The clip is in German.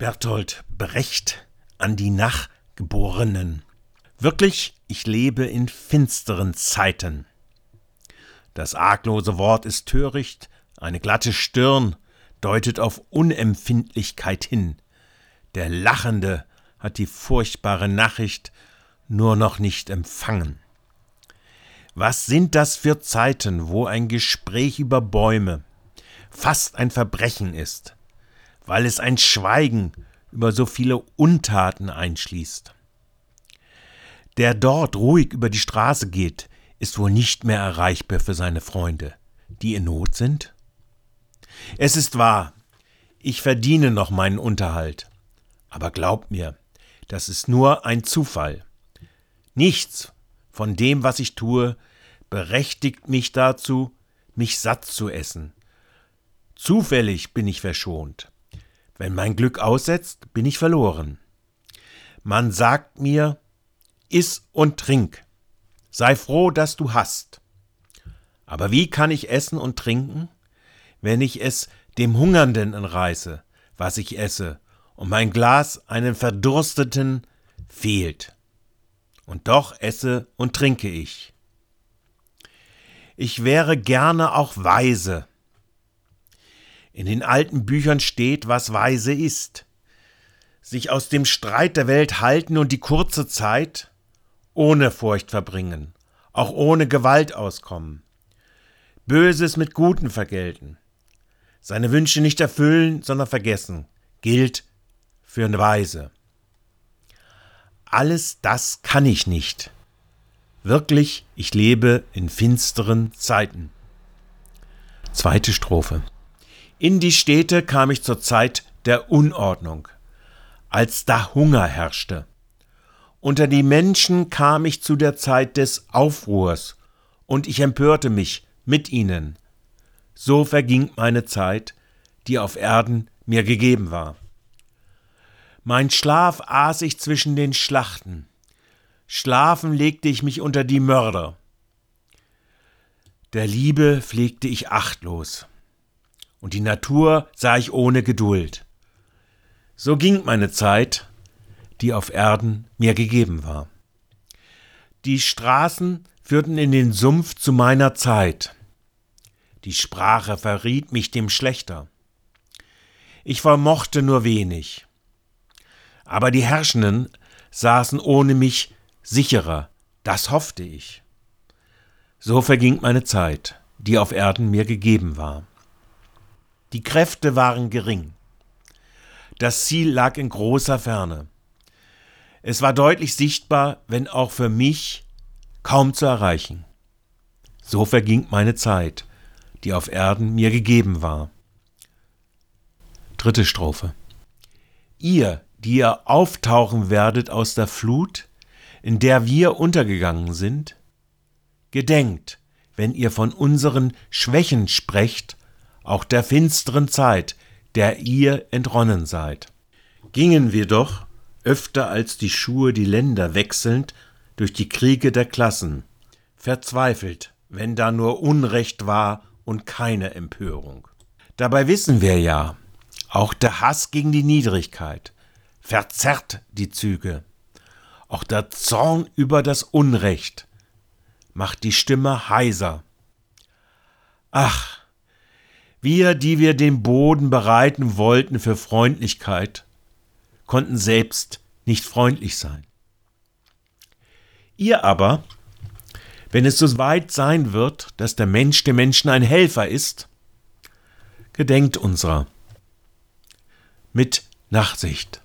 Bertolt Brecht an die Nachgeborenen. Wirklich, ich lebe in finsteren Zeiten. Das arglose Wort ist töricht, eine glatte Stirn deutet auf Unempfindlichkeit hin. Der Lachende hat die furchtbare Nachricht nur noch nicht empfangen. Was sind das für Zeiten, wo ein Gespräch über Bäume fast ein Verbrechen ist? Weil es ein Schweigen über so viele Untaten einschließt. Der dort ruhig über die Straße geht, ist wohl nicht mehr erreichbar für seine Freunde, die in Not sind? Es ist wahr, ich verdiene noch meinen Unterhalt, aber glaubt mir, das ist nur ein Zufall. Nichts von dem, was ich tue, berechtigt mich dazu, mich satt zu essen. Zufällig bin ich verschont. Wenn mein Glück aussetzt, bin ich verloren. Man sagt mir, iss und trink. Sei froh, dass du hast. Aber wie kann ich essen und trinken, wenn ich es dem Hungernden entreiße, was ich esse, und mein Glas einen Verdursteten fehlt? Und doch esse und trinke ich. Ich wäre gerne auch weise, in den alten Büchern steht, was weise ist. Sich aus dem Streit der Welt halten und die kurze Zeit ohne Furcht verbringen, auch ohne Gewalt auskommen. Böses mit Guten vergelten. Seine Wünsche nicht erfüllen, sondern vergessen, gilt für eine Weise. Alles das kann ich nicht. Wirklich, ich lebe in finsteren Zeiten. Zweite Strophe. In die Städte kam ich zur Zeit der Unordnung, als da Hunger herrschte. Unter die Menschen kam ich zu der Zeit des Aufruhrs, und ich empörte mich mit ihnen. So verging meine Zeit, die auf Erden mir gegeben war. Mein Schlaf aß ich zwischen den Schlachten, schlafen legte ich mich unter die Mörder. Der Liebe pflegte ich achtlos und die Natur sah ich ohne Geduld. So ging meine Zeit, die auf Erden mir gegeben war. Die Straßen führten in den Sumpf zu meiner Zeit. Die Sprache verriet mich dem Schlechter. Ich vermochte nur wenig. Aber die Herrschenden saßen ohne mich sicherer, das hoffte ich. So verging meine Zeit, die auf Erden mir gegeben war. Die Kräfte waren gering. Das Ziel lag in großer Ferne. Es war deutlich sichtbar, wenn auch für mich kaum zu erreichen. So verging meine Zeit, die auf Erden mir gegeben war. Dritte Strophe. Ihr, die ihr auftauchen werdet aus der Flut, in der wir untergegangen sind, gedenkt, wenn ihr von unseren Schwächen sprecht auch der finsteren Zeit, der ihr entronnen seid. Gingen wir doch, öfter als die Schuhe die Länder wechselnd, durch die Kriege der Klassen, verzweifelt, wenn da nur Unrecht war und keine Empörung. Dabei wissen wir ja, auch der Hass gegen die Niedrigkeit verzerrt die Züge, auch der Zorn über das Unrecht macht die Stimme heiser. Ach, wir, die wir den Boden bereiten wollten für Freundlichkeit, konnten selbst nicht freundlich sein. Ihr aber, wenn es so weit sein wird, dass der Mensch dem Menschen ein Helfer ist, gedenkt unserer mit Nachsicht.